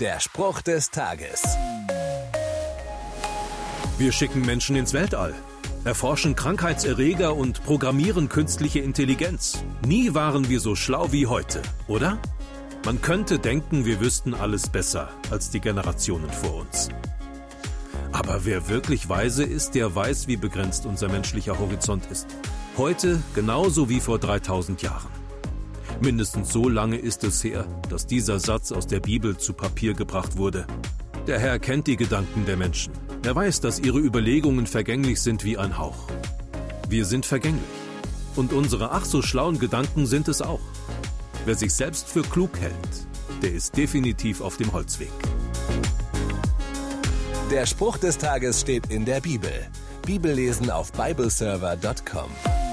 Der Spruch des Tages. Wir schicken Menschen ins Weltall, erforschen Krankheitserreger und programmieren künstliche Intelligenz. Nie waren wir so schlau wie heute, oder? Man könnte denken, wir wüssten alles besser als die Generationen vor uns. Aber wer wirklich weise ist, der weiß, wie begrenzt unser menschlicher Horizont ist. Heute genauso wie vor 3000 Jahren. Mindestens so lange ist es her, dass dieser Satz aus der Bibel zu Papier gebracht wurde. Der Herr kennt die Gedanken der Menschen. Er weiß, dass ihre Überlegungen vergänglich sind wie ein Hauch. Wir sind vergänglich. Und unsere ach so schlauen Gedanken sind es auch. Wer sich selbst für klug hält, der ist definitiv auf dem Holzweg. Der Spruch des Tages steht in der Bibel. Bibellesen auf bibleserver.com.